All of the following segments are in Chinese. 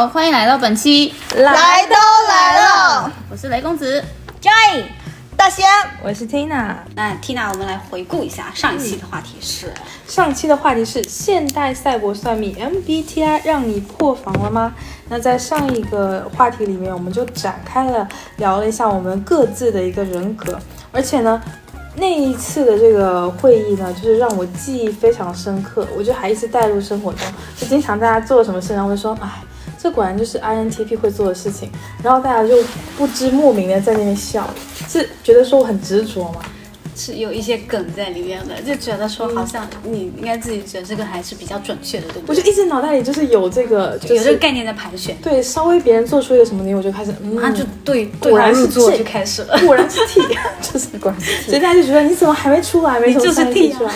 好，欢迎来到本期，来都来了，我是雷公子。Joy，大仙，我是 Tina。那 Tina，我们来回顾一下上一期的话题是，上期的话题是现代赛博算命 MBTI 让你破防了吗？那在上一个话题里面，我们就展开了聊了一下我们各自的一个人格，而且呢，那一次的这个会议呢，就是让我记忆非常深刻，我就还一直带入生活中，就经常大家做什么事，然后会说，哎。这果然就是 INTP 会做的事情，然后大家就不知莫名的在那边笑，是觉得说我很执着吗？是有一些梗在里面的，就觉得说好像你应该自己觉得这个还是比较准确的，对不对？我就一直脑袋里就是有这个，就是有这个概念在盘旋，对，稍微别人做出一个什么东西，我就开始，嗯，就对对果然是号入座这就开始了。果然是 T，就是 果然是 T，所以大家就觉得你怎么还没出来？没从就是 T 期出来。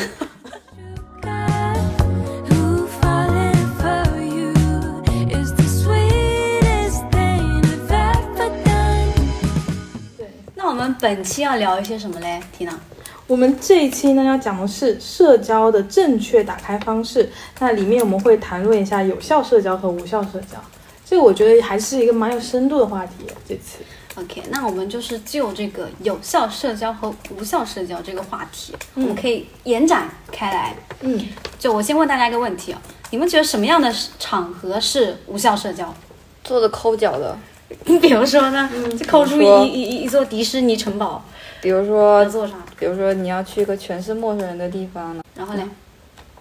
我们本期要聊一些什么嘞，Tina？我们这一期呢要讲的是社交的正确打开方式，那里面我们会谈论一下有效社交和无效社交，这个我觉得还是一个蛮有深度的话题。这次，OK，那我们就是就这个有效社交和无效社交这个话题，我们可以延展开来。嗯，就我先问大家一个问题啊，你们觉得什么样的场合是无效社交？做的抠脚的，比如说呢，就抠出一一一一座迪士尼城堡，比如说，做啥？比如说你要去一个全是陌生人的地方呢，然后呢，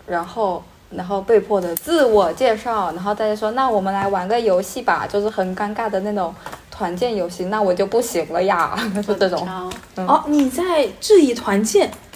然后。然后被迫的自我介绍，然后大家说，那我们来玩个游戏吧，就是很尴尬的那种团建游戏，那我就不行了呀，就这种。哦，你在质疑团建，嗯，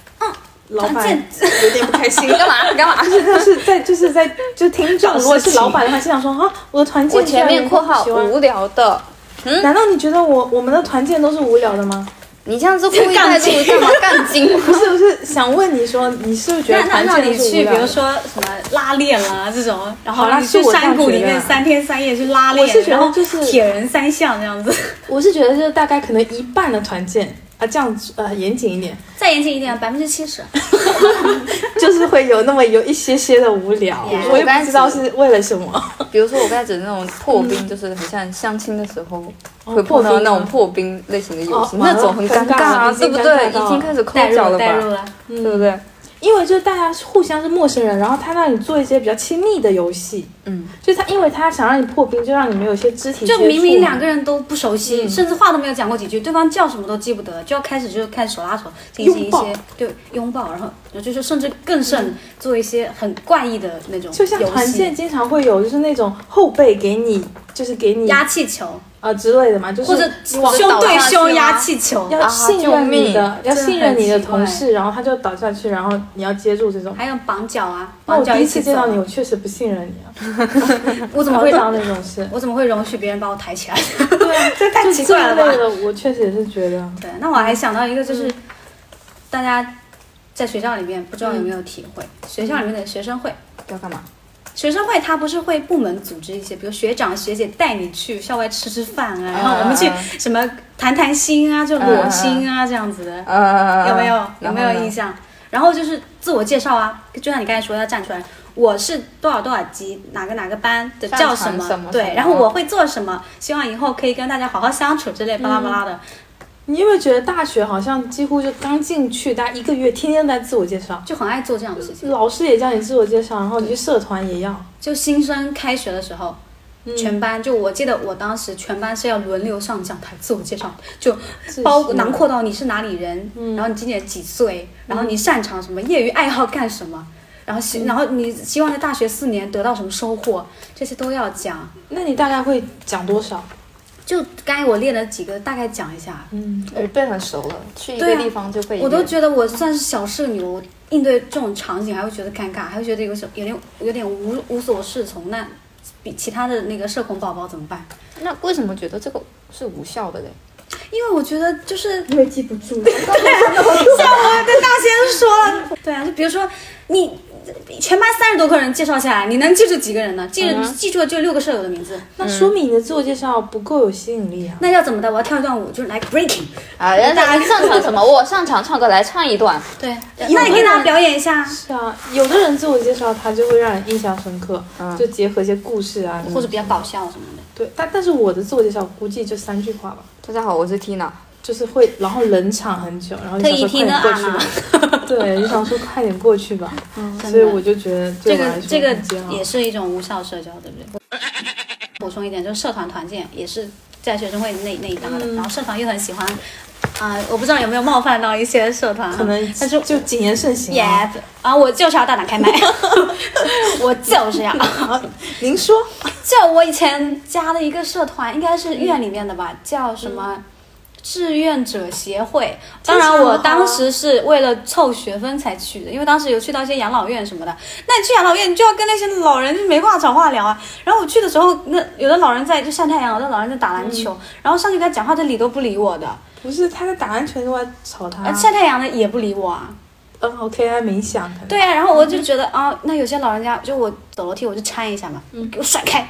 老板团有点不开心，干嘛？干嘛？就是就是在就是在就听众，如果是老板的话，心想说啊，我的团建我前面括号无聊的，嗯难道你觉得我我们的团建都是无聊的吗？你这样子故意带入干嘛？杠精？不是，不是想问你说，你是不是觉得团那你去？比如说什么拉练啦这种，然后你去山谷里面三天三夜去拉练，我是觉得然后就是铁人三项这样子。我是觉得就是大概可能一半的团建啊，这样子呃严谨一点，再严谨一点，百分之七十。就是会有那么有一些些的无聊 Yeah 我也不知道是为了什么。比如说我刚才指的那种破冰，就是很像相亲的时候哦会碰到破冰那种破冰类型的游戏，哦那种很尴尬啊，对不对？已经开始抠脚了吧，对不对？因为就是大家互相是陌生人，然后他让你做一些比较亲密的游戏，嗯，就是他因为他想让你破冰，就让你们有一些肢体。就明明两个人都不熟悉，嗯。甚至话都没有讲过几句，对方叫什么都记不得，就要开始就开始手拉手进行一些对拥抱，然后然后就是甚至更甚做一些很怪异的那种就像团建，经常会有，就是那种后背给你，就是给你压气球啊之类的嘛，就是或者胸对胸压气球，要信任你的，啊要信任你的同事，然后他就倒下去，然后你要接住这种。还有绑脚啊，绑脚第一起见到你，我确实不信任你啊 我怎么会会当那种事？我怎么会容许别人把我抬起来？对啊，这太奇怪了吧这类的，我确实也是觉得，对，那我还想到一个，就是、大家在学校里面不知道有没有体会，学校里面的学生会。要干嘛？学生会它不是会部门组织一些，比如学长学姐带你去校外吃吃饭啊，然后我们去什么谈谈心啊，就裸心啊这样子的，呃，有没有？有没有印象？然后就是自我介绍啊，就像你刚才说要站出来，我是多少多少级，哪个哪个班的叫什么对，然后我会做什么，希望以后可以跟大家好好相处之类巴拉巴拉的。你有没有觉得大学好像几乎就刚进去，大家一个月天天在自我介绍，就很爱做这样的事情。老师也叫你自我介绍，然后你去社团也要，就新生开学的时候，嗯全班就我记得我当时全班是要轮流上讲台自我介绍，就包囊括到你是哪里人，嗯然后你今年几岁，然后你擅长什么，业余爱好干什么。然后嗯希，然后你希望在大学四年得到什么收获，这些都要讲。那你大概会讲多少？就刚才我列了几个，大概讲一下。嗯，我背很熟了，去一个地方就背。我都觉得我算是小社牛，应对这种场景还会觉得尴尬，还会觉得有什有点有点无无所适从。那比其他的那个社恐宝宝怎么办？那为什么觉得这个是无效的嘞？因为我觉得就是因为记不住。对像我跟大仙说了，对啊，就比如说你全班三十多个人介绍下来，你能记住几个人呢？记住、记住了就六个舍友的名字。那说明你的自我介绍不够有吸引力啊。那要怎么的？我要跳一段舞，就是来 breaking。啊，人家擅长什么？我上场唱歌，来唱一段。对，那你给大家表演一下，是啊，有的人自我介绍他就会让人印象深刻，就结合一些故事啊，或者比较搞笑什么的。对，但但是我的自我介绍估计就三句话吧，大家好，我是 Tina。就是会然后冷场很久，然后就特意想说快点听的啊过去吧，对，就想说快点过去吧，嗯所以我就觉得这个这个也是一种无效社交，对不对？补充一点，就是社团团建也是在学生会那那一搭的，嗯然后社团又很喜欢，啊、我不知道有没有冒犯到一些社团啊，可能但是就谨言慎行 Yes，。啊，我就是要大胆开麦，我就是要。您说，就我以前加的一个社团，应该是院里面的吧，叫什么？志愿者协会，当然我当时是为了凑学分才去的，因为当时有去到一些养老院什么的。那你去养老院，你就要跟那些老人就没话找话聊啊。然后我去的时候，那有的老人在就晒太阳，有的老人在打篮球，然后上去跟他讲话，他理都不理我的，不是他在打篮球，我吵他。呃晒太阳的也不理我啊。嗯，OK，啊冥想。对啊，然后我就觉得啊，那有些老人家就我走楼梯我就搀一下嘛，嗯给我甩开。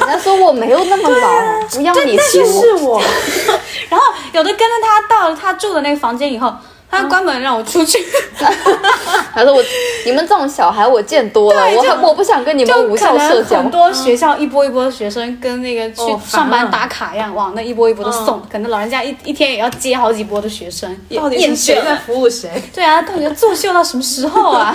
人家说我没有那么老，不要你就扶。是我，然后有的跟着他到了他住的那个房间以后，他关门让我出去，他说我你们这种小孩我见多了，我还我不想跟你们就无效社交很。多学校一波一波的学生跟那个去哦上班打卡一样，往那一波一波的送，可能老人家一一天也要接好几波的学生，到底是谁在。服务谁？对啊，到底要作秀到什么时候啊？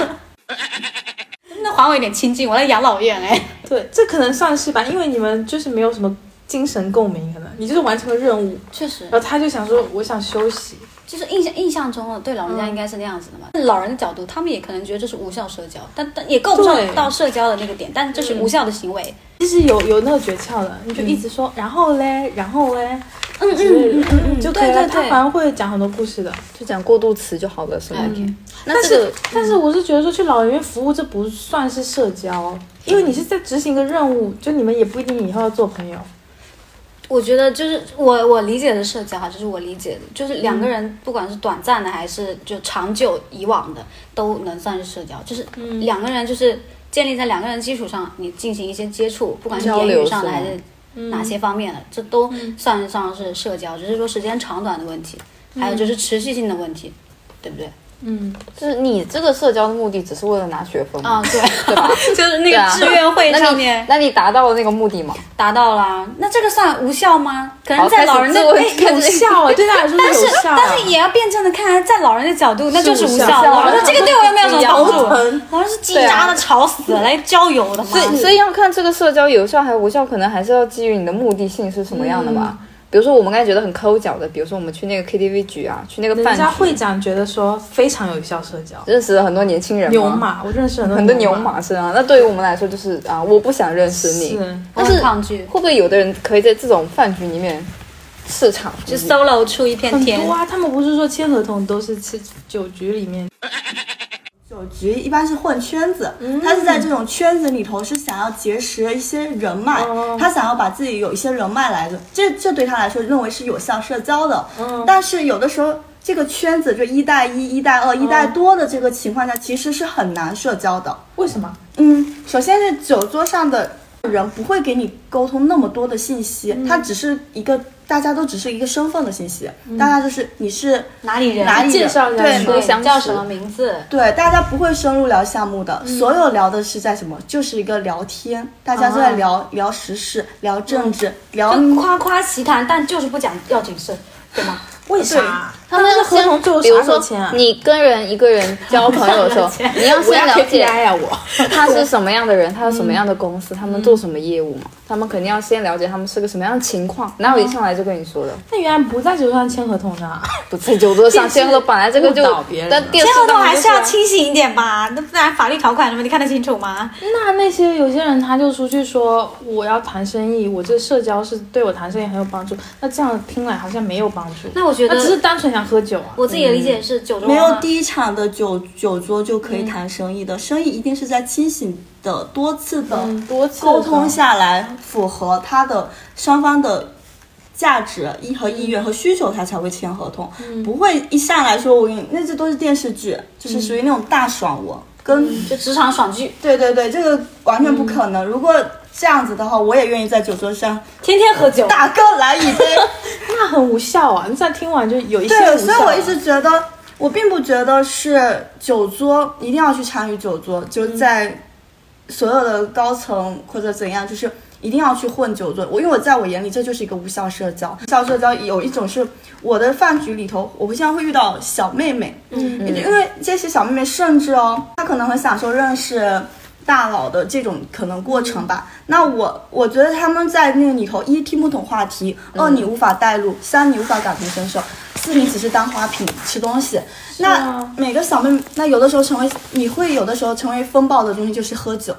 能不能还我一点清静？我在养老院哎。对，这可能算是吧，因为你们就是没有什么精神共鸣，可能你就是完成了任务，确实然，后他就想说我想休息。就是印象印象中对老人家应该是那样子的嘛。老人的角度，他们也可能觉得这是无效社交，但但也够不上到社交的那个点，但是这是无效的行为。其实有有那个诀窍的，你就一直说，然后嘞，然后嘞，嗯嗯嗯嗯就可以了。对对对他反而会讲很多故事的。就讲过渡词就好了，是吗？嗯那这个但是我是觉得说去老人院服务这不算是社交，因为你是在执行一个任务，就你们也不一定以后要做朋友。我觉得就是我我理解的社交哈，就是我理解的，就是两个人不管是短暂的还是就长久以往的，都能算是社交。就是两个人就是建立在两个人基础上，你进行一些接触，不管是言语上的还是哪些方面的，这都算得上是社交，只是说时间长短的问题，还有就是持续性的问题，对不对？嗯，就是你这个社交的目的只是为了拿学分吗？啊，对，对吧？就是那个志愿会上面那你达到了那个目的吗？达到了，那这个算无效吗？可能在老人的哎有效啊，对他来说但是是有效啊。但是也要辩证的看，在老人的角度，那就是无无效效。老人说这个对我又没有什么帮助，老人是叽喳的吵死了，来郊游的嘛。所以所以要看这个社交有效还是无效，可能还是要基于你的目的性是什么样的吧。比如说我们刚才觉得很抠脚的，比如说我们去那个 KTV 局啊，去那个饭局，人家会长觉得说非常有效社交，认识了很多年轻人牛，马，我认识很多很多牛马，马是啊。那对于我们来说就是啊，我不想认识你。是但是抗拒，会不会有的人可以在这种饭局里面市场就 solo 出一片天很多。啊。他们不是说签合同都是吃酒局里面，酒局一般是混圈子，他是在这种圈子里头是想要结识一些人脉，他想要把自己有一些人脉来的，这这对他来说认为是有效社交的。但是有的时候这个圈子就一带一、一带二、一带多的这个情况下，其实是很难社交的。为什么？嗯，首先是酒桌上的人不会给你沟通那么多的信息，嗯他只是一个大家都只是一个身份的信息，大家就是你是哪里人？哪里人介绍一下对叫什么名字？对，大家不会深入聊项目的，所有聊的是在什么？就是一个聊天，大家都在聊、聊时事、聊政治、聊夸夸其谈，但就是不讲要谨慎，对吗？为啥？他们要合同最后比如说啥时候签啊？你跟人一个人交朋友的时候，你要先了解啊，我他是什么样的人，他是什么样的公司，他们做什么业务嘛？他们肯定要先了解他们是个什么样的情况，哪有一上来就跟你说的？那原来不在酒桌上签合同的，不在酒桌上签合同，本来这个就 误导别人但签合同还是要清醒一点吧，那不然法律条款什么你看得清楚吗？那那些有些人他就出去说我要谈生意，我这社交是对我谈生意很有帮助，那这样听来好像没有帮助。那我觉得他只是单纯想喝酒啊。我自己的理解是酒桌没有第一场的酒酒桌就可以谈生意的，生意一定是在清醒的多次的嗯。多次沟通下来，符合他的双方的。价值意和意愿和需求，他才会签合同，不会一上来说我给你，那这都是电视剧，就是属于那种大爽文，跟就职场爽剧，对对对，这个完全不可能。如果这样子的话，我也愿意在酒桌上，天天喝酒。大哥来一杯。那很无效啊！你这样听完就有一些对，无效啊。所以我一直觉得，我并不觉得是酒桌一定要去参与酒桌，就在所有的高层或者怎样，就是一定要去混酒桌。我因为我在我眼里这就是一个无效社交。无效社交有一种是我的饭局里头，我不经常会遇到小妹妹，嗯，因为这些小妹妹甚至哦，她可能很享受认识。大佬的这种可能过程吧，那我我觉得他们在那个里头，一听不懂话题，二你无法带入，三你无法感同身受，四你只是当花瓶吃东西。那每个小妹妹，那有的时候成为你会有的时候成为风暴的东西就是喝酒，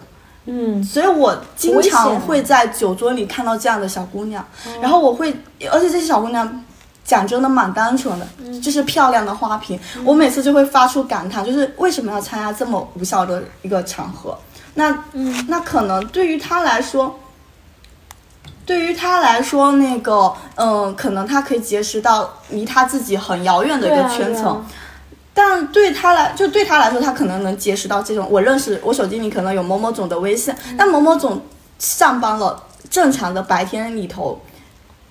嗯，所以我经常会在酒桌里看到这样的小姑娘，然后我会，而且这些小姑娘。讲真的蛮单纯的，就是漂亮的花瓶。我每次就会发出感叹，就是为什么要参加这么无效的一个场合？那，那可能对于他来说，对于他来说，那个，嗯，可能他可以结识到离他自己很遥远的一个对啊圈层。对啊。但对他来，就对他来说，他可能能结识到这种我认识，我手机里可能有某某总的微信，但某某总上班了，正常的白天里头，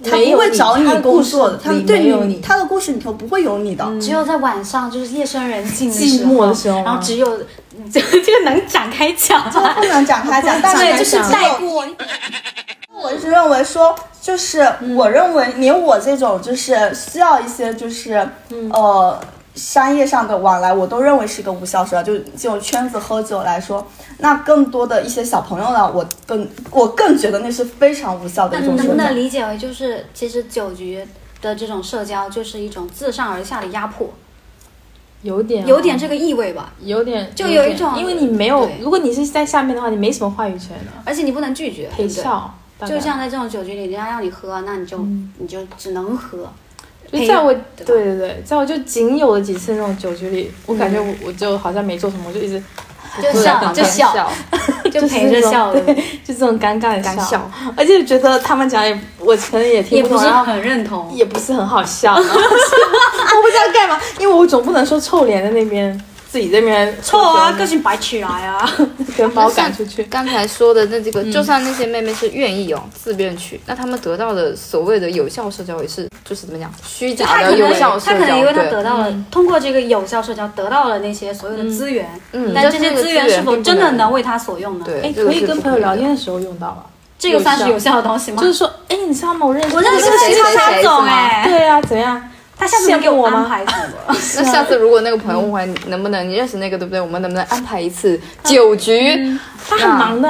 他不会找你故事工作的，他对你他的故事里头不会有你的。只有在晚上，就是夜深人静的寂时候，寞的时候然后只有这个这个能展开讲吗？不能展开讲，但是，就是带过。我是认为说，就是我认为连我这种就是需要一些就是、呃商业上的往来，我都认为是一个无效社交。就这种圈子喝酒来说，那更多的一些小朋友呢，我更我更觉得那是非常无效的那能不一种社交。能理解为就是，其实酒局的这种社交就是一种自上而下的压迫，有点有点这个意味吧？有点就有一种因为你没有，如果你是在下面的话，你没什么话语权的，而且你不能拒绝，陪？笑。就像在这种酒局里，人家让你喝，那你就、你就只能喝。陪就在我对对对对，在我就仅有的几次那种酒局里，我感觉我我就好像没做什么，我就一直就笑就笑 就陪着笑对，就这种尴尬的干笑，而且觉得他们讲也我可能也听也不懂，很认同。也不是很好笑 我不知道干嘛，因为我总不能说臭脸在那边自己这边臭啊，个性摆起来啊！跟把我赶出去。刚才说的那这个，就算那些妹妹是愿意哦，自愿去，那她们得到的所谓的有效社交也是，就是怎么讲，虚假的他可能有效社交。他可能因为他得到了、通过这个有效社交得到了那些所有的资源，嗯但这些资源是否真的能为为他所用呢？对，哎，可以跟朋友聊天的时候用到吧？这个算是有效的东西吗？就是说，哎，你知道吗？我认识我认识那个谁谁叉叉总哎，对啊，怎样？他下次能给我安排什么？那下次如果那个朋友问你能不能你认识那个对不对？我们能不能安排一次酒局？他很忙的，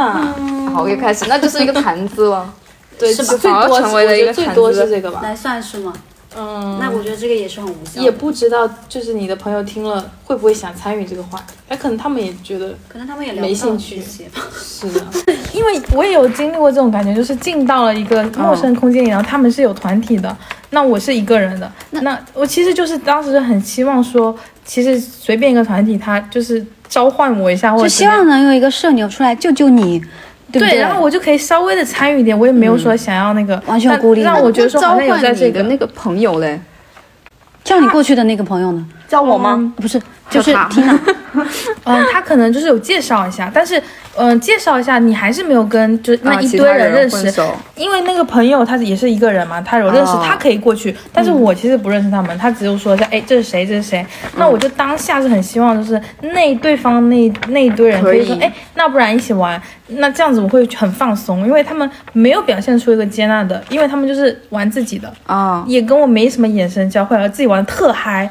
好，又开始，那就是一个谈资了。对，是吧最多成为了一个谈我觉得最多资是这个吧。来算是吗？嗯，那我觉得这个也是很无效。也不知道，就是你的朋友听了会不会想参与这个话题？哎，可能他们也觉得可能他们也聊没兴趣这些吧。是的，因为我也有经历过这种感觉，就是进到了一个陌生空间里，然后他们是有团体的，那我是一个人的，那我其实就是当时很希望说，其实随便一个团体，他就是召唤我一下，或者就希望能有一个社牛出来救救你，对不对，对？然后我就可以稍微的参与一点，我也没有说想要那个、完全但孤立。让我觉得说好像有在这个你的那个朋友嘞，叫你过去的那个朋友呢？叫我吗？不是，就是他 Tina。嗯，他可能就是有介绍一下，但是嗯、介绍一下你还是没有跟就是那啊一堆人认识，因为那个朋友他也是一个人嘛，他有认识，哦。他可以过去，但是我其实不认识他们，他只有说一下，哎，这是谁，这是谁，那我就当下是很希望就是那对方那那一堆人可以说，哎，那不然一起玩，那这样子我会很放松，因为他们没有表现出一个接纳的，因为他们就是玩自己的，啊，也跟我没什么眼神交汇，而自己玩的特嗨，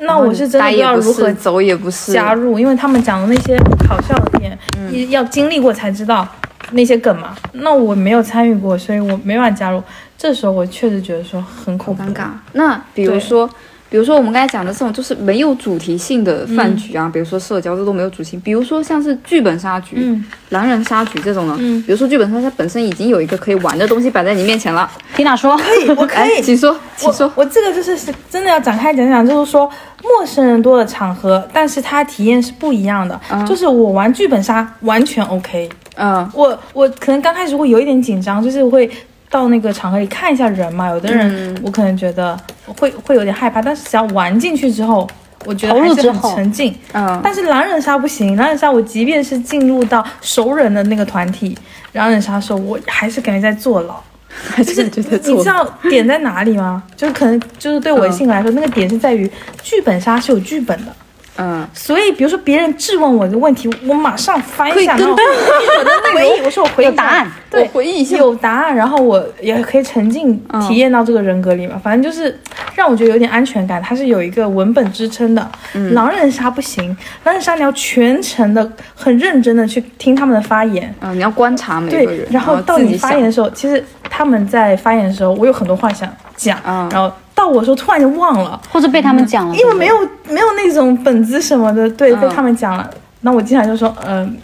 那我是真的不知道如何，走也不是，加入，因为他们讲的那些好笑的点，嗯要经历过才知道那些梗嘛。那我没有参与过，所以我没办法加入。这时候我确实觉得说很恐怖，尴尬。那比如说，比如说我们刚才讲的这种就是没有主题性的饭局啊，比如说社交这都没有主题性，比如说像是剧本杀局、嗯。狼人杀局这种呢，嗯。比如说剧本杀它本身已经有一个可以玩的东西摆在你面前了，Tina 说，可以，我可哎，以。请说，请说。我。我这个就是是真的要展开讲讲，就是说陌生人多的场合，但是它体验是不一样的。就是我玩剧本杀完全 OK，嗯。我我可能刚开始会有一点紧张，就是会到那个场合里看一下人嘛。有的人我可能觉得会会有点害怕，但是只要玩进去之后，我觉得还是很沉浸。嗯，但是狼人杀不行，狼人杀我即便是进入到熟人的那个团体，狼人杀的时候，我还是感觉在坐牢。还是觉得你知道点在哪里吗？就是可能就是对我的性格来说，那个点是在于剧本杀是有剧本的，嗯，所以比如说别人质问我的问题，我马上翻一下，然后 我的回忆，我说我回忆有答案，对，我回忆一下。有答案，然后我也可以沉浸体验到这个人格里嘛。反正就是让我觉得有点安全感，它是有一个文本支撑的。狼人杀不行，狼人杀你要全程的很认真的去听他们的发言。啊，你要观察每个对人，，然后到你发言的时候，其实他们在发言的时候，我有很多话想讲，嗯。然后到我的时候突然就忘了，或者被他们讲了，因为没有没有那种本子什么的，对，嗯被他们讲了。那我经常就说，嗯、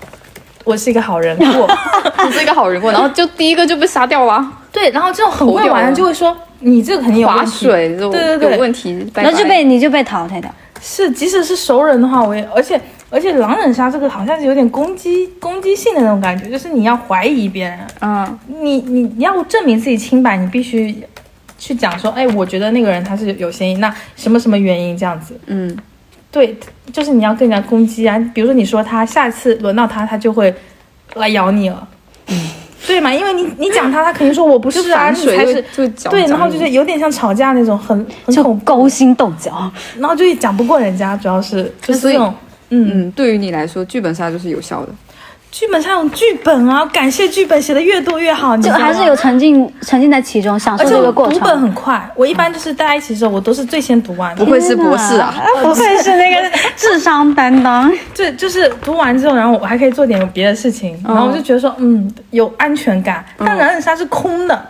我是一个好人过，你是一个好人过，然后就第一个就被杀掉了，对，然后这种很会玩的就会说你这个肯定有划问题，水这种对对对有问题，拜然后就被你就被淘汰掉。是，即使是熟人的话，我也而且而且狼人杀这个好像是有点攻击攻击性的那种感觉，就是你要怀疑别人，嗯你你你要证明自己清白，你必须去讲说，哎，我觉得那个人他是有嫌疑，那什么什么原因这样子。嗯，对，就是你要更加攻击啊，比如说你说他下次轮到他，他就会来咬你了。嗯，对嘛，因为你你讲他，他肯定说我不是啊，反水就你才是。对，然后就是有点像吵架那种，很很就恐，勾心斗角，然后就讲不过人家，主要是就是这种，嗯，嗯，对于你来说，剧本杀就是有效的。剧本上有剧本啊，感谢剧本写的越多越好，你知道吗就还是有沉浸沉浸在其中，享受而且我这个过读本。很快，我一般就是大家一起的时候，我都是最先读完的。不愧是博士啊！不愧是那个智商担当。对，就是读完之后，然后我还可以做点别的事情，然后我就觉得说，嗯，有安全感。但狼人杀是空的，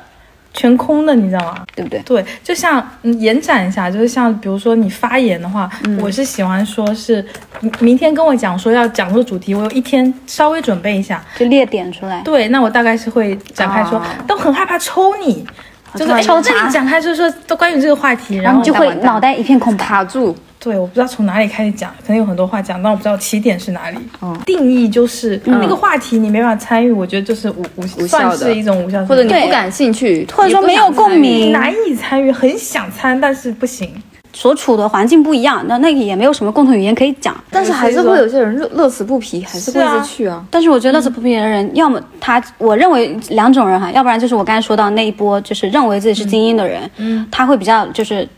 全空的，你知道吗？对不对？对，就像嗯延展一下，就是像比如说你发言的话，我是喜欢说是明明天跟我讲说要讲这个主题，我有一天稍微准备一下。就列点出来。对，那我大概是会展开说，啊但我很害怕抽你。就是哎抽查这里展开就是说都关于这个话题，然后你就会脑袋一片空白。卡住，对，我不知道从哪里开始讲，可能有很多话讲，但我不知道起点是哪里。嗯。定义就是、那个话题你没办法参与，我觉得就是无无无效的。算是一种无效，对或者你不感兴趣，或者说没有共鸣。难以参与，很想参，但是不行。所处的环境不一样，那那个也没有什么共同语言可以讲。但是还是会有些人乐乐此不疲，还是会去啊。但是我觉得乐此不疲的人，要么他，我认为两种人哈，要不然就是我刚才说到那一波，就是认为自己是精英的人，嗯，他会比较就是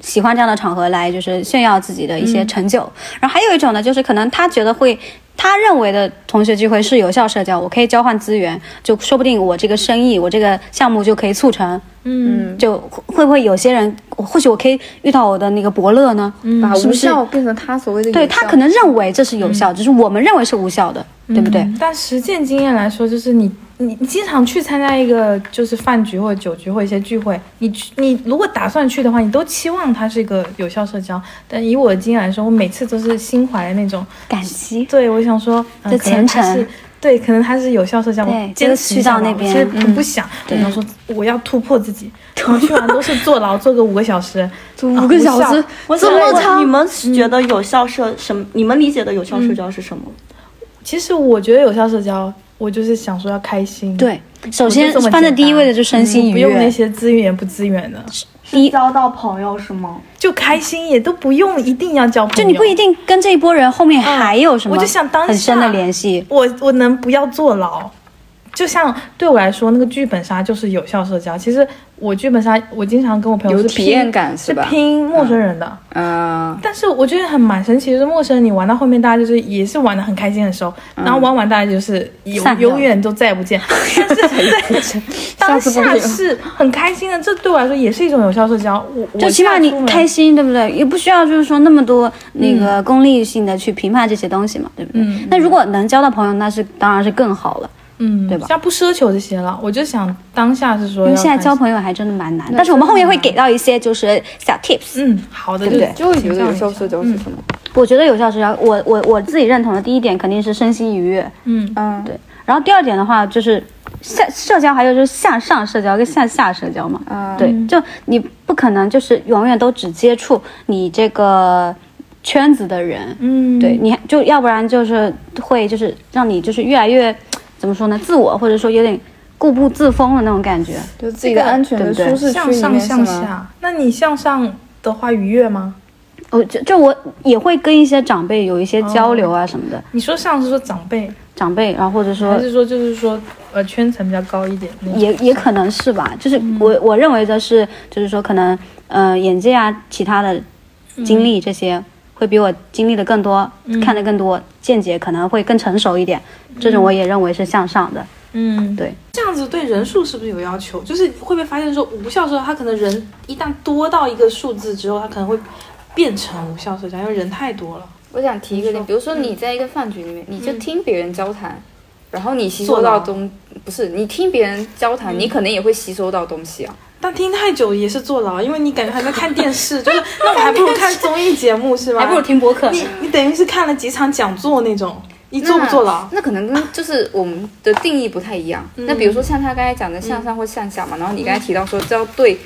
喜欢这样的场合来就是炫耀自己的一些成就。然后还有一种呢，就是可能他觉得会。他认为的同学聚会是有效社交，我可以交换资源，就说不定我这个生意，我这个项目就可以促成。嗯，就会会不会有些人，或许我可以遇到我的那个伯乐呢？把无效变成他所谓的有效对他可能认为这是有效，只是我们认为是无效的，对不对？嗯但实践经验来说，就是你你你经常去参加一个就是饭局或者酒局或一些聚会，你去你如果打算去的话，你都期望它是一个有效社交。但以我的经验来说，我每次都是心怀那种，感激。对我想说，嗯、这虔诚是。对，可能他是有效社交，我坚持去到那边我其实很不想，我想说我要突破自己，然后去完都是坐牢，坐个五个小时，五个小时？这么长？你们觉得有效社什么？你们理解的有效社交是什么？其实我觉得有效社交，我就是想说要开心，对，首先放在第一位的就是身心愉悦。不用那。些资源不资源的，第一，交到朋友是吗？就开心也都不用一定要交朋友，就你不一定跟这一波人后面还有什么，我就想当下很深的联系。我我能不要坐牢？就像对我来说，那个剧本杀就是有效社交。其实我剧本杀，我经常跟我朋友是拼体验感是是拼陌生人的。嗯，但是我觉得很蛮神奇，就是陌生人你玩到后面，大家就是也是玩的很开心很熟，然后玩完大家就是永永远都再也不见。但是 当下是很开心的，这对我来说也是一种有效社交。我我就起码你开心，对不对？也不需要就是说那么多那个功利性的去评判这些东西嘛，对不对？嗯那如果能交到朋友，那是当然是更好了，嗯，对吧像不奢求这些了，我就想当下是说因为现在交朋友还真的蛮难。但是我们后面会给到一些就是小 tips。嗯好的，对不对就会觉得有效社交是什么？我觉得有效社交，我我我自己认同的第一点肯定是身心愉悦，嗯嗯，对。然后第二点的话就是向社交，还有就是向上社交跟向下社交嘛。嗯对，就你不可能就是永远都只接触你这个圈子的人，嗯，对，你就要不然就是会就是让你就是越来越怎么说呢，自我或者说有点固步自封的那种感觉。就自己的安全的对不对舒适区向上？向下。那你向上的话愉悦吗？我就就我也会跟一些长辈有一些交流啊什么的，你说上是说长辈，长辈，然后或者说还是说就是说呃圈层比较高一点？也也可能是吧，就是我、我认为的是，就是说可能呃眼界啊，其他的经历这些，会比我经历的更多，看的更多，见解可能会更成熟一点。这种我也认为是向上的。嗯，对。这样子对人数是不是有要求？就是会不会发现说无效社交，它可能人一旦多到一个数字之后，他可能会变成无效社交，因为人太多了。我想提一个点，比如说你在一个饭局里面，你就听别人交谈，然后你吸收到东，不是你听别人交谈，你可能也会吸收到东西啊。但听太久也是坐牢，因为你感觉还在看电视，就是 那我还不如看综艺节目是吧？还不如听播客。你你等于是看了几场讲座那种，你坐不坐牢？那可能跟就是我们的定义不太一样。那比如说像他刚才讲的向上或向下嘛，然后你刚才提到说这要对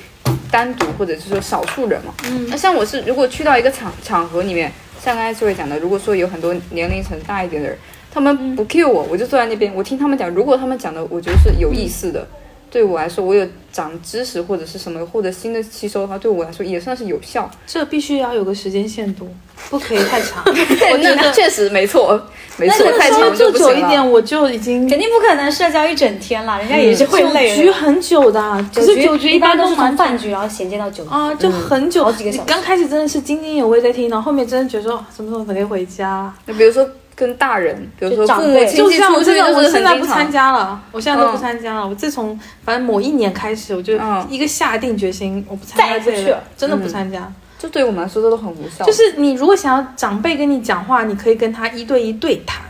单独或者是说少数人嘛。嗯。那像我是如果去到一个场场合里面，像刚才这位讲的，如果说有很多年龄层大一点的人，他们不 cue 我，我就坐在那边，我听他们讲，如果他们讲的我觉得是有意思的。对我来说，我有长知识或者是什么获得新的吸收的话，对我来说也算是有效。这必须要有个时间限度，不可以太长。我觉得确实没错，没错，太稍微长就不行了。坐久一点，我就已经肯定不可能社交一整天了，人家也是会累。酒局很久的，可是酒局一般都是蛮从饭局然后衔接到酒局。啊，就很久，好几个小时刚开始真的是津津有味在听，然后后面真的觉得说什么时候可以回家。那比如说跟大人，比如说父母就长辈亲戚就像我出去，真的，就是我现在不参。加了，我现在都不嗯参加了。我自从反正某一年开始，我就嗯一个下定决心，我不参加这个去了，真的不参加。这对于我们来说，这都很无效。就是你如果想要长辈跟你讲话，你可以跟他一对一对谈，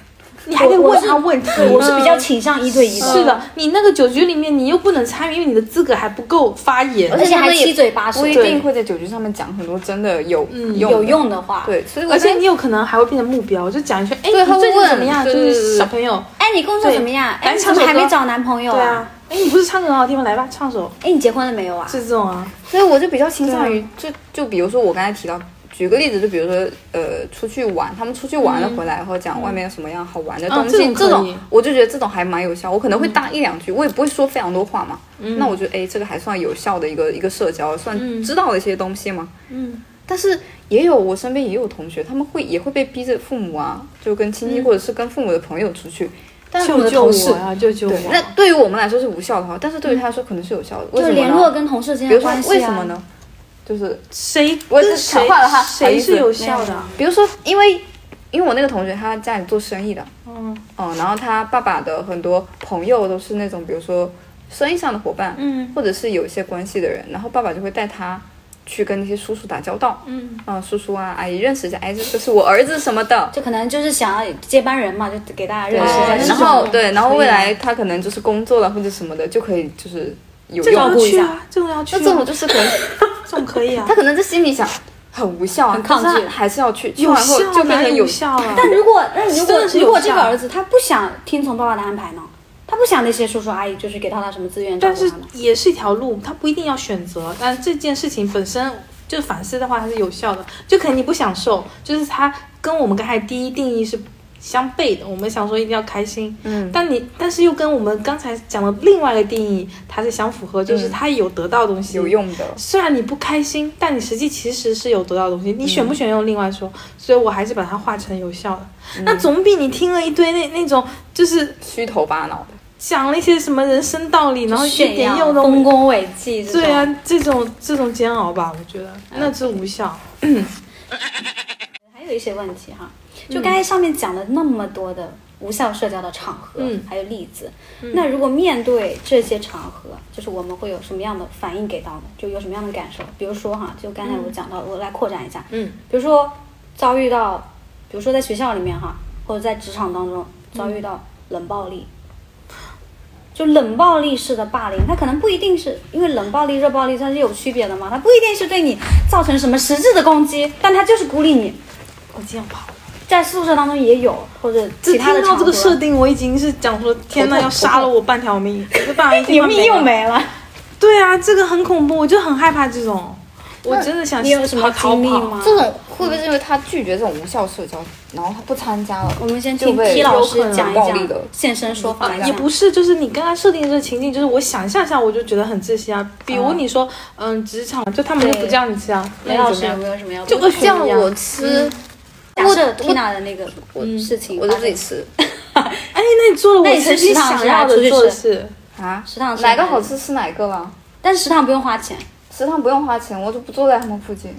你还得问他问题。我是比较倾向一对一的，是的，你那个酒局里面，你又不能参与，因为你的资格还不够发言。而且还他们七嘴八舌不，一定会在酒局上面讲很多真的有有用的话。对，所以我而且你有可能还会变成目标，就讲一句，哎，你最近对他会问怎么样？就对对对是小朋友，哎，你工作怎么样？哎，来你怎么还没找男朋友对啊，哎，你不是唱歌很好听吗？来吧，唱首，哎，你结婚了没有啊？是这种啊。所以我就比较倾向于，就就比如说我刚才提到，举个例子，就比如说呃出去玩，他们出去玩了回来，然后讲外面有什么样好玩的东西，啊这种我就觉得这种还蛮有效。我可能会搭一两句，我也不会说非常多话嘛。那我觉得哎，这个还算有效的一个一个社交，算知道了一些东西嘛。嗯，但是也有我身边也有同学，他们会也会被逼着父母啊，就跟亲戚或者是跟父母的朋友出去。但是我救救我呀，救救对，我！那对于我们来说是无效的哈，但是对于他来说可能是有效的。为就？联络跟同事之间比如说的关系啊。为什么？呢？就是谁我是谁强化了他谁是有效的？比如说，因为因为我那个同学他家里做生意的，嗯嗯，然后他爸爸的很多朋友都是那种，比如说生意上的伙伴，嗯或者是有一些关系的人，然后爸爸就会带他去跟那些叔叔打交道，嗯，啊、叔叔啊阿姨认识一下，哎，这个是我儿子什么的。就可能就是想要接班人嘛，就给大家认识一下。然后对，然后未来他可能就是工作了或者什么的，就可以就是有这种去啊，这种要去啊，那这种就是可能这种可以啊 他。可能在心里想很无效啊，很抗拒还是要去，去完后就变成有有效了？但如果那如果如果这个儿子他不想听从爸爸的安排呢？他不想那些叔叔阿姨就是给到他什么资源但是？也是一条路，他不一定要选择。但这件事情本身就反思的话，它是有效的。就可能你不享受，就是他跟我们刚才第一定义是相悖的。我们想说一定要开心，嗯但你但是又跟我们刚才讲的另外一个定义，它是相符合，就是嗯它有得到东西，有。用的。虽然你不开心，但你实际其实是有得到的东西。你选不选用另外说，所以我还是把它化成有效的。那总比你听了一堆那那种就是虚头巴脑的，讲了一些什么人生道理，然后一炫耀、点用都丰功伟绩，对啊，这种这种煎熬吧，我觉得那是无效。还有一些问题哈，就刚才上面讲了那么多的无效社交的场合，嗯还有例子，那如果面对这些场合，就是我们会有什么样的反应给到呢？就有什么样的感受？比如说哈，就刚才我讲到，我来扩展一下，嗯，比如说遭遇到，比如说在学校里面哈，或者在职场当中遭遇到冷暴力。就冷暴力式的霸凌，它可能不一定是因为冷暴力、热暴力它是有区别的嘛，它不一定是对你造成什么实质的攻击，但它就是孤立你。我这样跑，在宿舍当中也有，或者这其他的听到这个设定，我已经是讲说，天呐，要杀了我半条命，这半条命你命又。没了。对啊，这个很恐怖，我就很害怕这种。我真的想你有什么逃跑？经历吗？这种会不会是因为他拒绝这种无效社交，然后他不参加了？我们先听 T 老师讲一讲现身说法。也不是，就是你刚才设定的这个情境，就是我想象下我就觉得很窒息啊。比如你说，嗯，职场就他们就不叫你吃啊，雷老师有那你怎么？没有什么要就补充恶心一样叫我吃，假设 Tina 的那个事情，我就自己。吃 哎，那你做了那你曾经想要的做的事。啊。食堂吃哪个好吃吃哪个了。但是食堂不用花钱，食堂不用花钱，我就不坐在他们附近。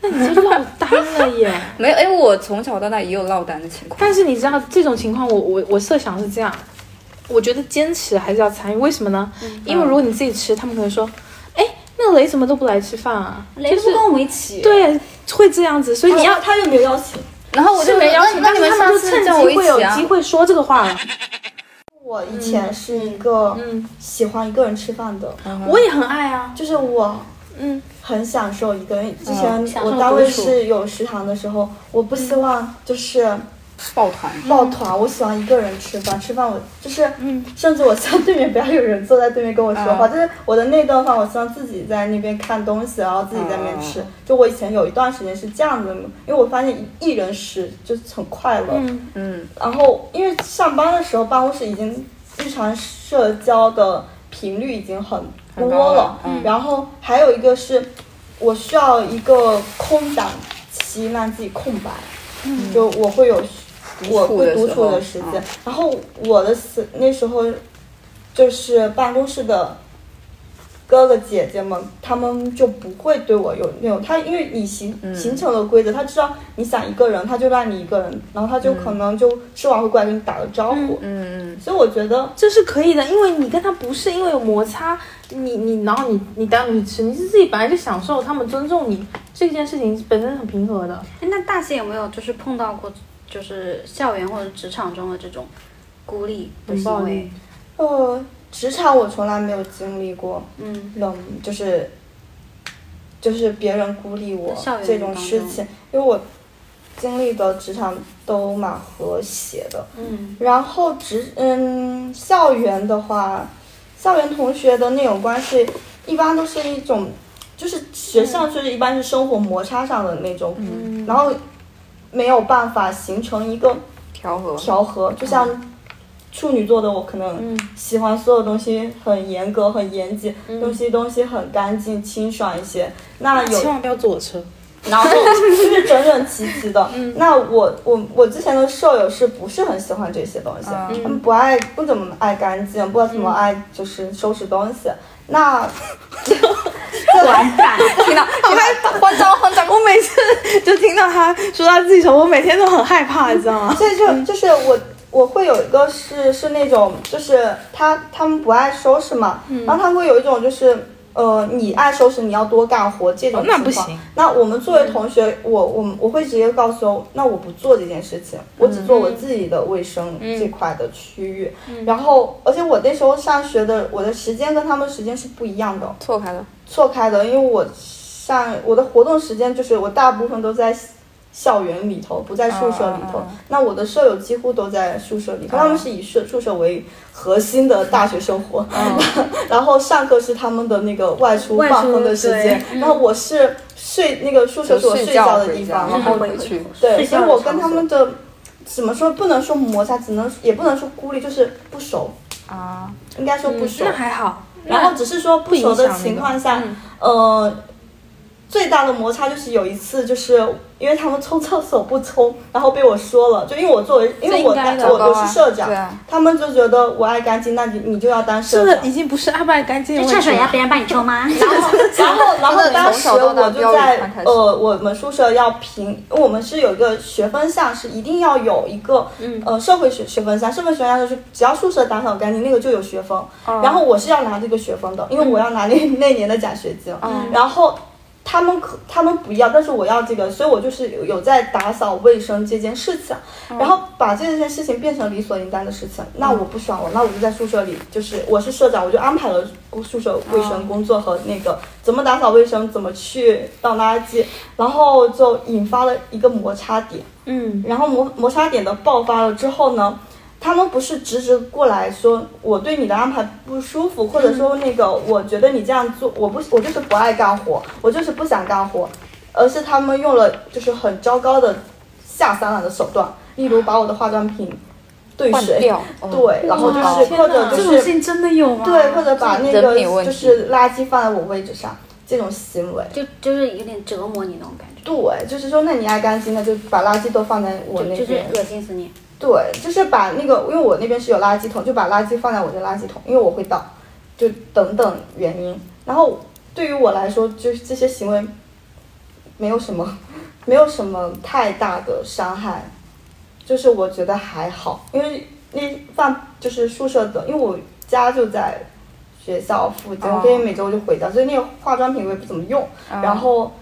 那你就落单了耶。没有，哎，我从小到大也有落单的情况。但是你知道这种情况我，我我设想是这样，我觉得坚持还是要参与，为什么呢？因为如果你自己吃，他们可能说，哎，那个雷怎么都不来吃饭啊？就是雷不跟我们一起，对，会这样子，所以你要他又没有邀请。然后我就没邀请，那你们是他们就趁下次叫我机会有一起啊机。会说这个话了。我以前是一个嗯喜欢一个人吃饭的，我也很爱啊，就是我嗯，很享受一个人。之前我单位是有食堂的时候，我不希望就是抱团，抱团，我喜欢一个人吃饭。吃饭我就是，嗯甚至我希望对面不要有人坐在对面跟我说话，嗯就是我的那顿饭，我希望自己在那边看东西，然后自己在那边吃。就我以前有一段时间是这样子的，因为我发现一人食就是很快乐。嗯嗯，然后因为上班的时候，办公室已经日常社交的频率已经很多了了嗯然后还有一个是，我需要一个空档期让自己空白，就我会有我会独处的时间嗯。然后我的时那时候就是办公室的。哥哥姐姐们，他们就不会对我有那种，他因为你形嗯形成了规则，他知道你想一个人，他就让你一个人，然后他就可能就吃完会过来跟你打个招呼。嗯嗯，所以我觉得这是可以的，因为你跟他不是因为有摩擦，你你然后你你单独去吃，你是自己本来就享受他们尊重你这件事情本身很平和的。哎，那大姐有没有就是碰到过，就是校园或者职场中的这种孤立的行为？呃，职场我从来没有经历过嗯，冷，就是就是别人孤立我这种事情，因为我经历的职场都蛮和谐的。嗯，然后职嗯，校园的话，校园同学的那种关系，一般都是一种，就是学校就是一般是生活摩擦上的那种，嗯然后没有办法形成一个调和，调和，就像处女座的我可能喜欢所有东西很严格、很严谨，东西东西很干净、清爽一些。那有千万不要坐我车。然后就 是整整齐齐的。那我我我之前的舍友是不是很喜欢这些东西？他们不爱不怎么爱干净，不怎么爱就是收拾东西。那完蛋，听到好害怕慌张慌张，我每次就听到他说他自己丑，我每天都很害怕，你知道吗？所以就就是我我会有一个是是那种就是他他们不爱收拾嘛，然后他们会有一种就是。呃，你爱收拾，你要多干活这种哦那情况。不行那我们作为同学，我我我会直接告诉，那我不做这件事情，我只做我自己的卫生这块的区域。然后，而且我那时候上学的，我的时间跟他们时间是不一样的。错开的，错开的，因为我上我的活动时间就是我大部分都在校园里头，不在宿舍里头。那我的舍友几乎都在宿舍里头，他们是以舍宿舍为核心的大学生活。然后上课是他们的那个外出放风的时间，然后我是睡那个宿舍是我睡觉的地方，然后回去，对，所以我跟他们的怎么说不能说摩擦，只能也不能说孤立，就是不熟，啊，应该说不熟。那还好。然后只是说不熟的情况下，呃，最大的摩擦就是有一次，就是因为他们冲厕所不冲，然后被我说了，就因为我作为，因为我我我是社长啊，他们就觉得我爱干净，那你你就要当社长这个已。经不是爱不爱干净的问题了。别人帮你冲吗？然后，然后，然后当时我就在 呃，我们宿舍要评，我们是有一个学分项，是一定要有一个呃社会学学分项，社会学分项就是只要宿舍打扫干净，那个就有学分。然后我是要拿这个学分的，因为我要拿那 那年的奖学金。然后他们可他们不要，但是我要这个，所以我就是有有在打扫卫生这件事情，然后把这件事情变成理所应当的事情。那我不爽了，那我就在宿舍里，就是我是社长，我就安排了宿舍卫生工作和那个怎么打扫卫生，怎么去倒垃圾，然后就引发了一个摩擦点。嗯，然后摩摩擦点的爆发了之后呢，他们不是直直过来说我对你的安排不舒服，或者说那个我觉得你这样做，我不我就是不爱干活，我就是不想干活，而是他们用了就是很糟糕的下三滥的手段，例如把我的化妆品兑水，掉，哦对，然后就是或者就是这种事情真的有吗？对，或者把那个就是垃圾放在我位置上这种行为。就就是有点折磨你那种感觉，对，就是说，那你爱干净，那就把垃圾都放在我那就就是边。恶心死你。对，就是把那个，因为我那边是有垃圾桶，就把垃圾放在我的垃圾桶，因为我会倒，就等等原因。然后对于我来说，就是这些行为没有什么，没有什么太大的伤害，就是我觉得还好，因为那放就是宿舍的，因为我家就在学校附近，我可以每周就回家，所以那个化妆品我也不怎么用，然后。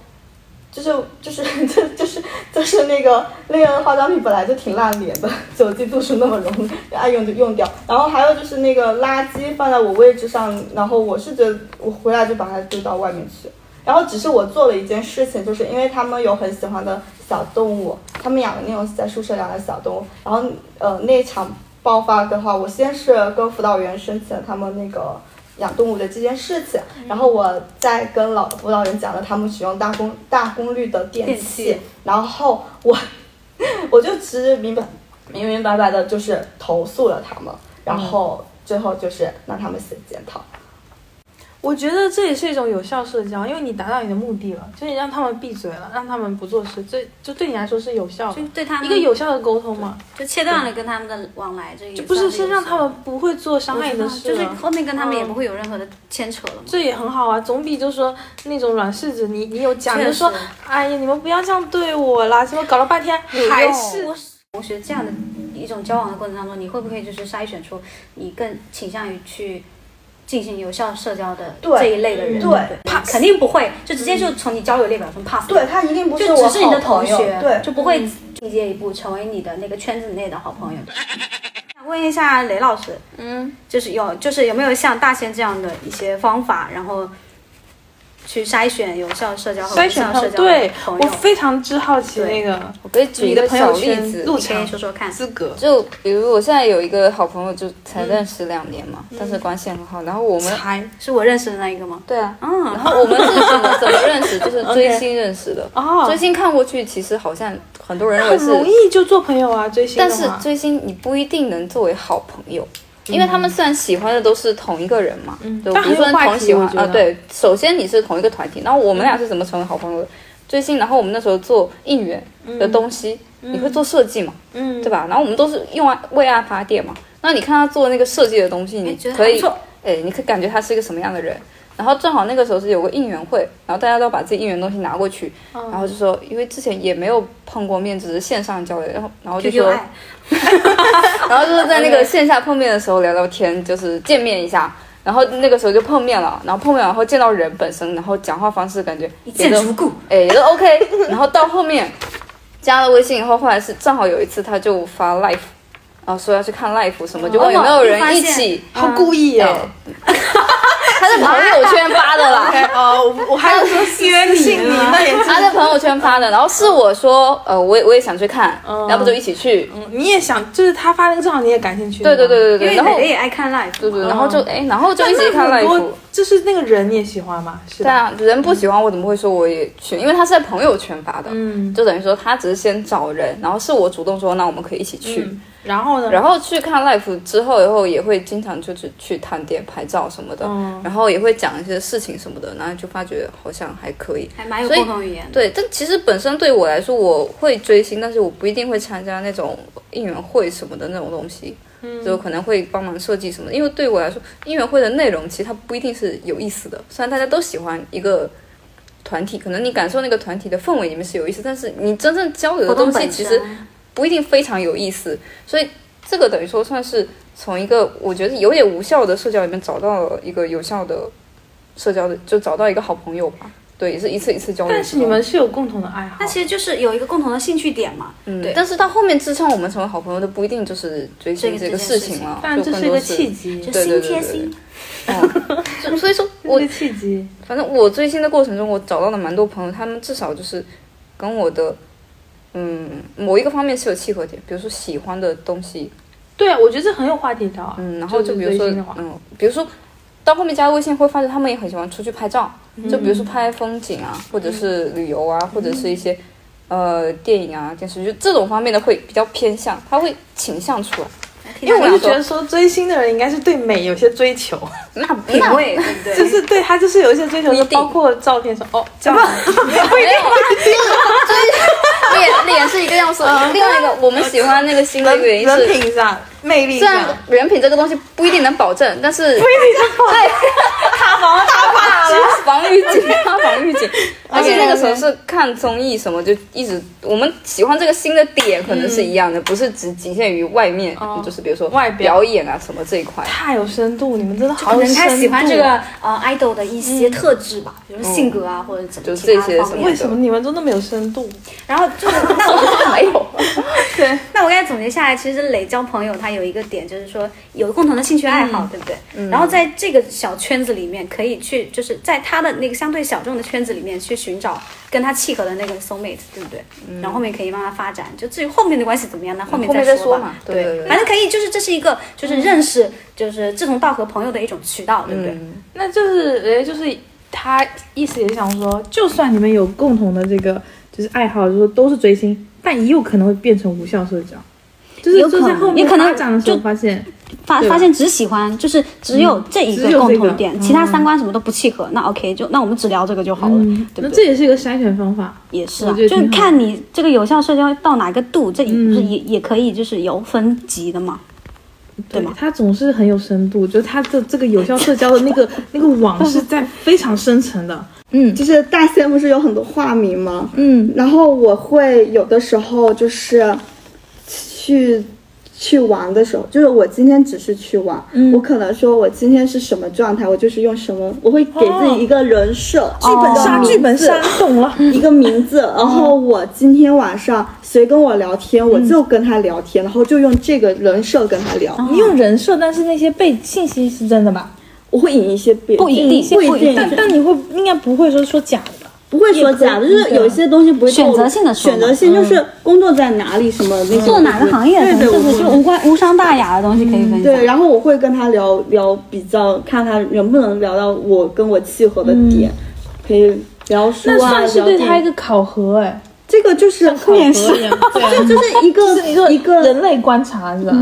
就是就是 就就是就是那个那个化妆品本来就挺烂脸的，酒精度数那么浓，爱用就用掉。然后还有就是那个垃圾放在我位置上，然后我是觉得我回来就把它丢到外面去。然后只是我做了一件事情，就是因为他们有很喜欢的小动物，他们养的那种在宿舍养的小动物。然后呃那场爆发的话，我先是跟辅导员申请了他们那个。养动物的这件事情，然后我在跟老辅导员讲了他们使用大功大功率的电电器，器然后我 我就其实明白明明白白的就是投诉了他们，然后最后就是让他们写检讨。我觉得这也是一种有效社交，因为你达到你的目的了，就你让他们闭嘴了，让他们不做事，这就对你来说是有效的就，对他们一个有效的沟通嘛，就切断了跟他们的往来，这也不是是让他们不会做伤害你的我知道就是。后面跟他们也嗯不会有任何的牵扯了嘛。这也很好啊，总比就说那种软柿子，你你有讲确就说实，哎呀，你们不要这样对我啦，怎么搞了半天还是我同学这样的一种交往的过程当中，你会不会就是筛选出你更倾向于去进行有效社交的这一类的人？对，pass 肯定不会，就直接就从你交友列表中 pass。对他一定不就只是你的同学，对，就不会进阶一步成为你的那个圈子内的好朋友。想问一下雷老师，嗯，就是有就是有没有像大仙这样的一些方法，然后去筛选有效社交和无筛选朋友？效社交对？我非常之好奇那个我可以举一个朋友小例子，入你可以说说看。资格，就比如我现在有一个好朋友，就才认识两年嘛，嗯但是关系很好。然后我们才是我认识的那一个吗？对啊，嗯然嗯，后我们是怎么怎么认识？就是 追星认识的。哦追星看过去，其实好像很多人认为很容，易就做朋友啊，追星但是追星你不一定能作为好朋友。因为他们虽然喜欢的都是同一个人嘛，就比如说同喜欢啊，对，首先你是同一个团体，然后我们俩是怎么成为好朋友的？追星，然后我们那时候做应援的东西，你会做设计嘛，嗯对吧？然后我们都是用爱为爱发电嘛。那你看他做那个设计的东西，你可以哎，你可以感觉他是一个什么样的人。然后正好那个时候是有个应援会，然后大家都把自己应援东西拿过去，然后就说，因为之前也没有碰过面，只是线上交流，然后然后就说，爱，然后就是在那个 线下碰面的时候聊聊天，就是见面一下。然后那个时候就碰面了，然后碰面然后见到人本身，然后讲话方式感觉一见如故。哎，也都 OK。然后到后面加了微信以后，后来是正好有一次他就发 live，然后说要去看 live 什么，就问有没有人一起。好故意哦，我我还有说约你信你，那也是他在朋友圈发的。然后是我说，呃，我也我也想去看，嗯要不就一起去。你也想，就是他发那个正好你也感兴趣。对对对对因为对，然后磊磊也爱看 live，对对，然后就哎，然后就一起看 live。就是那个人你也喜欢吗？是吧？对啊，人不喜欢我怎么会说我也去？因为他是在朋友圈发的，嗯就等于说他只是先找人，然后是我主动说那我们可以一起去。嗯然后呢？然后去看 life 之后，以后也会经常就是去探店拍照什么的，嗯然后也会讲一些事情什么的，然后就发觉好像还可以。还蛮有共同语言的。对，但其实本身对我来说，我会追星，但是我不一定会参加那种应援会什么的那种东西，嗯就可能会帮忙设计什么的。因为对我来说，应援会的内容其实它不一定是有意思的，虽然大家都喜欢一个。团体可能你感受那个团体的氛围里面是有意思，但是你真正交流的东西其实不一定非常有意思，所以这个等于说算是从一个我觉得有点无效的社交里面找到了一个有效的社交的，就找到一个好朋友吧。对，也是一次一次交流。但是你们是有共同的爱好那，其实就是有一个共同的兴趣点嘛。嗯对，嗯但是到后面支撑我们成为好朋友的不一定就是追星这个事情了，但这是一个契机，就对对对对心贴心。哦，就所以说我契机。反正我追星的过程中，我找到了蛮多朋友，他们至少就是跟我的嗯某一个方面是有契合点，比如说喜欢的东西，对啊，我觉得这很有话题聊啊。嗯，然后就就是比如说嗯，比如说到后面加微信会发现他们也很喜欢出去拍照，嗯。就比如说拍风景啊，或者是旅游啊，或者是一些呃电影啊、电视剧这种方面的会比较偏向，他会倾向出来。因为我就觉得说追星的人应该是对美有些追求，那 品味，对不对？就是对他就是有一些追求，就包括照片说哦这样子，不一定，脸脸是一个样说。另外一个，我们喜欢那个新的原因人是，品上魅力虽然。人品这个东西不一定能保证，但是不一定能对塔防塔打了防御警，他防御警。而且那个时候是看综艺什么，就一直我们喜欢这个新的点可能是一样的，不是只仅限于外面，就是比如说外表表演啊什么这一块。太有深度，你们真的好有深度。他喜欢这个呃 idol 的一些特质吧，比如性格啊，或者怎么就是这些什么为什么你们都那么有深度？然后就是那我没有，对 那我 刚才总结下来，其实磊交朋友他有一个点，就是说有共同的兴趣爱好，对不对？然后在这个小圈子里面，可以去就是在他的那个相对小众的圈子里面去寻找跟他契合的那个 soul mate，对不对？然后后面可以慢慢发展。就至于后面的关系怎么样呢？后面再说吧说嘛。对对对反正可以，就是这是一个就是认识就是志同道合朋友的一种渠道，对不对？那就是诶，就是他意思也是想说，就算你们有共同的这个就是爱好，就是说都是追星，但也有可能会变成无效社交。就是有可能就在后面也可能发展的时候就发现，发发现只喜欢就是只有这一个共同点，其他三观什么都不契合，那 OK 就那我们只聊这个就好了，嗯，对不对？那这也是一个筛选方法。也是啊，就是看你这个有效社交到哪个度，这也、也可以就是有分级的嘛？对吗他总是很有深度，就是他的这个有效社交的那个 那个网是在非常深层的。嗯就是大仙不是有很多化名吗？嗯，然后我会有的时候就是去去玩的时候，就是我今天只是去玩，嗯我可能说我今天是什么状态，我就是用什么，我会给自己一个人设，剧本杀剧本杀，懂了。一个名字，然后我今天晚上谁跟我聊天，我就跟他聊天，然后就用这个人设跟他聊，你用人设，但是那些背信息是真的吧？我会引一些别不一定不一定，但但你会应该不会说说假的吧？不会说假的，就是有一些东西不会选择性的选择性就是工作在哪里什么做哪个行业的，对对，我就无关无伤大雅的东西可以分享。对，然后我会跟他聊聊比较，看他能不能聊到我跟我契合的点，可以聊书那啊，算是对他一个考核哎，这个就是面试一样，对啊，就就是一个 是一个一个人类观察是吧？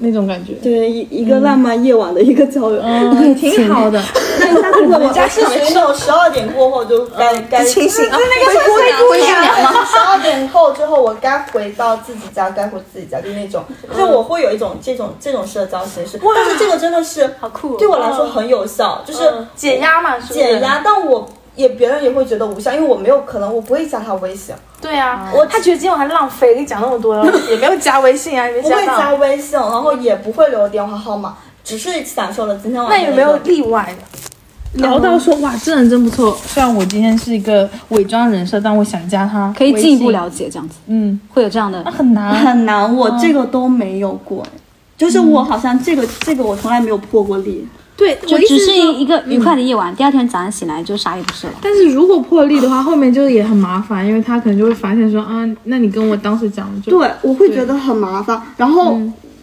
那种感觉，对一一个浪漫夜晚的一个交友。嗯，挺好的。那下次我们家是属于那种十二点过后就该该清醒，那个是灰姑娘吗？十二点后之后，我该回到自己家，该回自己家，就那种，就我会有一种这种这种社交形式，但是这个真的是好酷哦。对我来说很有效，就是减压嘛，减压，但我也别人也会觉得无效，因为我没有可能我不会加他微信，对啊，我他觉得今天晚上浪费，跟你讲那么多，也没有加微信啊，也没不会。加微信，然后也不会留电话号码，只是享受了今天晚上。那有没有例外的？聊到说哇，这人真不错。虽然我今天是一个伪装人设，但我想加他，可以进一步。了解这样子，嗯，会有这样的那很难。很难？我这个都没有过，就是我好像这个这个我从来没有破过例。对，就只是我意思说一个愉快的夜晚，第二天早上醒来就啥也不是了。但是如果破例的话，后面就也很麻烦，因为他可能就会发现说啊，那你跟我当时讲的就对，我会觉得很麻烦。然后，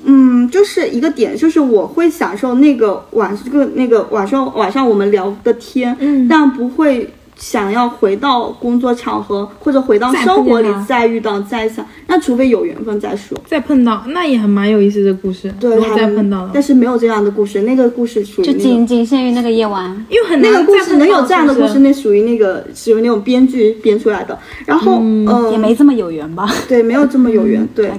嗯就是一个点，就是我会享受那个晚这个那个晚上晚上我们聊的天，嗯但不会想要回到工作场合或者回到生活里再遇到再想，那除非有缘分再说。再碰到，那也还蛮有意思的故事。对，还再碰到了，但是没有这样的故事，那个故事属于就那个仅仅限于那个夜晚，因为很难那个故事能有这样的故事，那属于那个属于那种编剧编出来的。然后，嗯，也没这么有缘吧对，没有这么有缘。对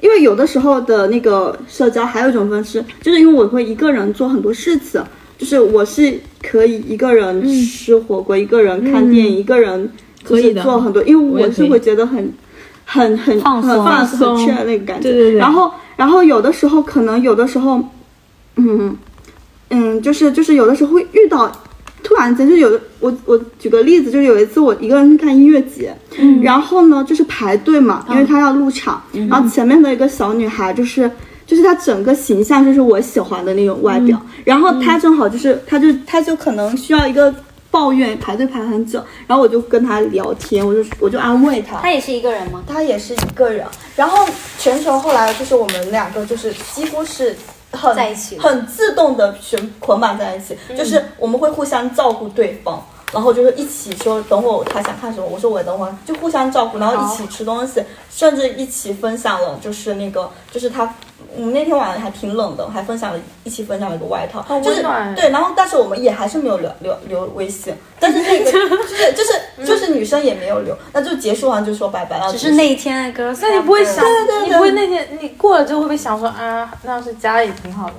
因为有的时候的那个社交还有一种方式，就是因为我会一个人做很多事情，就是我是可以一个人吃火锅，一个人看电影，一个人就是可以做很多，因为我是会觉得很。很很很放松放放松很 chill 那个感觉，对对对然后然后有的时候可能有的时候，嗯嗯，就是就是有的时候会遇到，突然间就有的我我举个例子，就是有一次我一个人去看音乐节，然后呢就是排队嘛，因为他要入场，然后前面的一个小女孩就是。就是他整个形象就是我喜欢的那种外表，然后他正好就是，他就他就可能需要一个抱怨，排队排很久，然后我就跟他聊天，我就我就安慰他，他也是一个人吗？他也是一个人，然后全程后来就是我们两个就是几乎是很在一起很自动的捆捆绑在一起，就是我们会互相照顾对方。然后就是一起说，等会儿他想看什么，我说我等会儿就互相照顾，然后一起吃东西，甚至一起分享了，就是那个，就是他，我们那天晚上还挺冷的，还分享了一起分享了一个外套，好就是对，然后但是我们也还是没有留留留微信，但是那个就是就是就是女生生也没有留，那就结束完就说拜拜了。只是那一天的歌，那你不会想，对对对你不会那天你过了之后会不会想说啊，那要是加了也挺好的？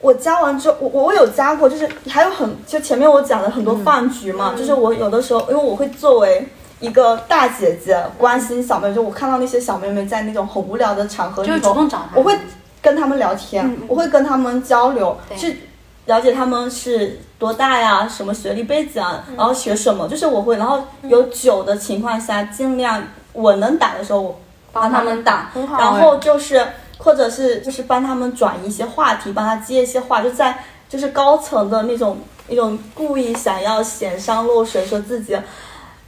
我加完之后，我我我有加过，就是还有很就前面我讲的很多饭局嘛，就是我有的时候，因为我会作为一个大姐姐关心小妹妹，就我看到那些小妹妹在那种很无聊的场合里就头，会主动找她。我会跟他们聊天，我会跟他们交流，去了解他们是多大呀，什么学历背景啊，然后学什么，就是我会，然后有酒的情况下，尽量我能打的时候我帮他们打，然后就是或者是就是帮他们转移一些话题，帮他接一些话，就在就是高层的那种一种故意想要显山露水，说自己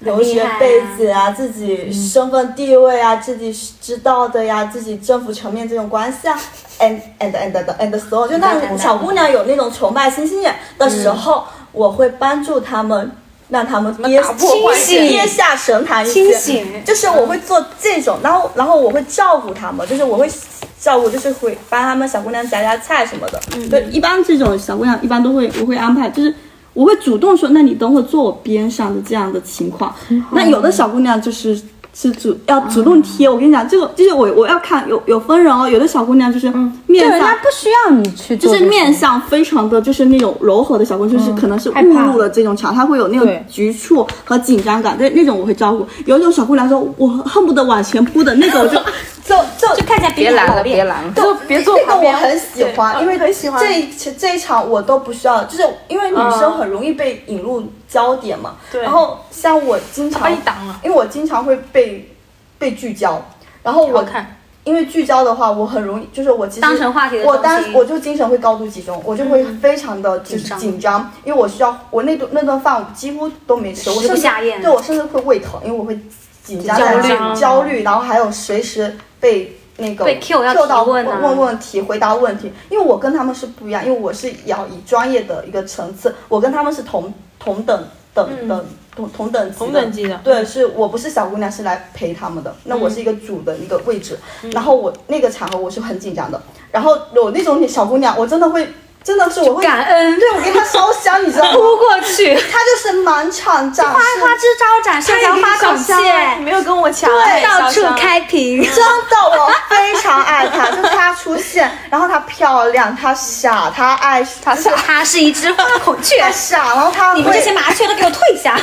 留学背景啊，自己身份地位啊，自己知道的呀，自己政府层面这种关系啊，and and and and and so，就那种小姑娘有那种崇拜星星眼的时候，我会帮助他们。让他们跌打破幻想跌下神坛一些，清醒。就是我会做这种，然后然后我会照顾他们，就是我会照顾，就是会帮他们小姑娘夹夹菜什么的。对，一般这种小姑娘一般都会我会安排，就是我会主动说，那你等会坐我边上的这样的情况。那有的小姑娘就是。是主要主动贴，我跟你讲，这个就是我我要看有有分人哦，有的小姑娘就是面对，人上家不需要你去就是面相非常的就是那种柔和的小姑娘，就是可能是误入了这种场，她会有那种局促和紧张感，对那种我会照顾。有一种小姑娘说，我恨不得往前扑的那种，就 就就就看起来别拦了，别拦了。就别坐这个旁边。我很喜欢，因为很喜欢。这一这一场我都不需要，就是因为女生很容易被引入焦点嘛。对。然后像我经常因为我经常会被被聚焦，然后我看，因为聚焦的话，我很容易就是我其实当成话题的我当我就精神会高度集中，我就会非常的就是紧张紧张，因为我需要我那顿那顿饭我几乎都没吃，我甚至下咽。对我甚至会胃疼，因为我会紧张焦虑。焦焦虑，然后还有随时被那个被 Q 要问啊。问问题、回答问题，因为我跟他们是不一样，因为我是要以专业的一个层次，我跟他们是同同等等等同同等级的。同等级的对，是我不是小姑娘，是来陪他们的。那我是一个主的一个位置，然后我那个场合我是很紧张的。然后有那种小姑娘，我真的会，真的是我会感恩。对我给他烧香，你知道吗？扑过去，他就是满场展花示，花枝招展，社交花孔你雀，没有跟我抢，对。到处开屏。真的，我非常爱他，就他出现，然后他漂亮，他傻，他爱，他傻，他是一只花孔雀。他，傻，然后他你们这些麻雀都给我退下！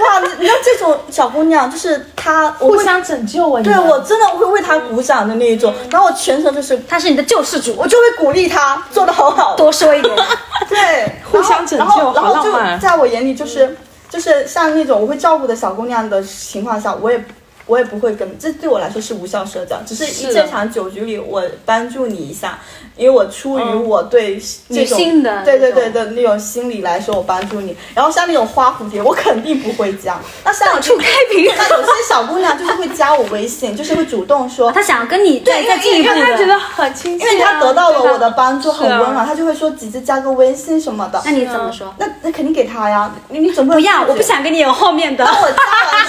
哇，你你知道这种小姑娘，就是她，互相拯救啊！对我真的会为她鼓掌的那一种，然后我全程就是她是你的救世主，我就会鼓励她做的好好，多说一点。对，互相拯救然后就在我眼里就是就是像那种我会照顾的小姑娘的情况下，我也我也不会跟，这对我来说是无效社交，只是一这场酒局里我帮助你一下，因为我出于我对这种对对对的那种心理来说，我帮助你。然后像那种花蝴蝶，我肯定不会加。那像到处开屏 那有些小姑娘就是会加我微信，就是会主动说，她想跟你再对再进一步因为她觉，得很亲切啊，因为她得到了我的帮助，很温暖，她就会说姐姐加个微信什么的。那你怎么说？那那肯定给她呀，你你总不能不要，我不。想跟你有后面的。然后我加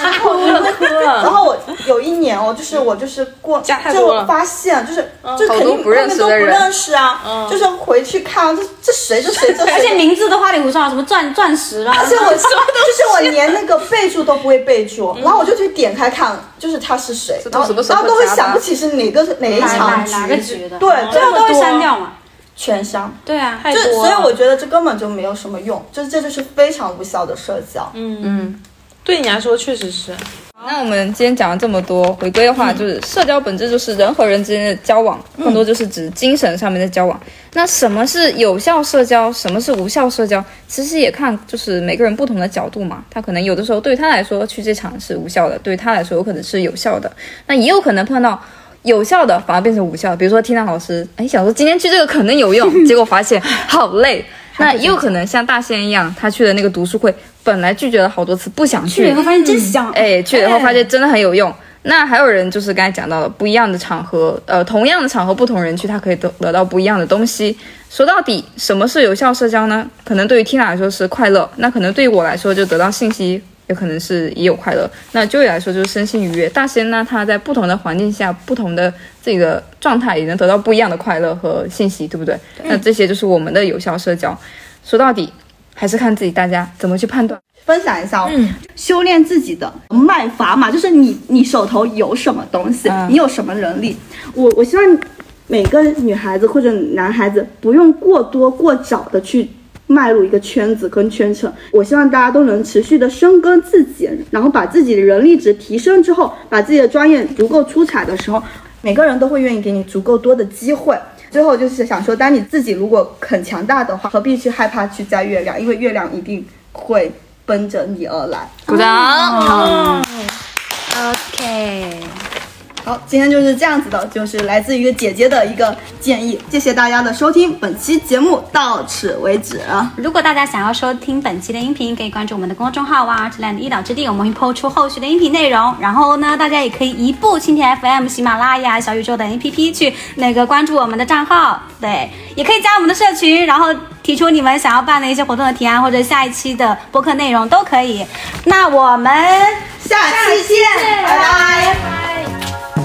完之后，然后我有一年哦，就是我就是过，加太多就发现就是就肯定不认识后面都不认识啊，就是回去看这这谁这谁这谁，而且名字都花里胡哨，什么钻钻石啦，而且我 就是我连那个备注都不会备注，然后我就去点开看，就是他是谁，然后然后都会想不起是哪个哪一哪场哪哪个局的，对，最后都会删掉嘛。全删。对啊，太就所以我觉得这根本就没有什么用，就这就是非常无效的社交。嗯嗯，对你来说确实是，那我们今天讲了这么多，回归的话就是社交本质就是人和人之间的交往，更多就是指精神上面的交往。那什么是有效社交，什么是无效社交？其实也看就是每个人不同的角度嘛。他可能有的时候对他来说去这场是无效的，对他来说有可能是有效的。那也有可能碰到有效的反而变成无效，比如说缇娜老师，哎，想说今天去这个可能有用，结果发现好累。那也有可能像大仙一样，他去的那个读书会，本来拒绝了好多次，不想去，去了以后发现真香。哎，去了以后发现真的很有用。那还有人就是刚才讲到的，不一样的场合，呃，同样的场合，不同人去，他可以得得到不一样的东西。说到底，什么是有效社交呢？可能对于 Tina 来说是快乐，那可能对于我来说就得到信息，也可能是也有快乐。那 Joey 来说就是身心愉悦。大仙呢，他在不同的环境下，不同的自己的状态，也能得到不一样的快乐和信息，对不对？那这些就是我们的有效社交。说到底，还是看自己大家怎么去判断。分享一下哦，修炼自己的卖法嘛，就是你你手头有什么东西，嗯你有什么能力。我我希望每个女孩子或者男孩子不用过多过早的去迈入一个圈子跟圈层。我希望大家都能持续的深耕自己，然后把自己的人力值提升之后，把自己的专业足够出彩的时候，每个人都会愿意给你足够多的机会。最后就是想说，当你自己如果很强大的话，何必去害怕去摘月亮？因为月亮一定会奔着你而来。鼓掌。OK，好，今天就是这样子的，就是来自于姐姐的一个建议。谢谢大家的收听，本期节目到此为止。如果大家想要收听本期的音频，可以关注我们的公众号“哇儿之恋的一岛之地”，我们会抛出后续的音频内容。然后呢，大家也可以移步蜻蜓 FM、喜马拉雅、小宇宙等 APP 去那个关注我们的账号，对，也可以加我们的社群，然后提出你们想要办的一些活动的提案，或者下一期的播客内容都可以。那我们下期见，拜拜。拜。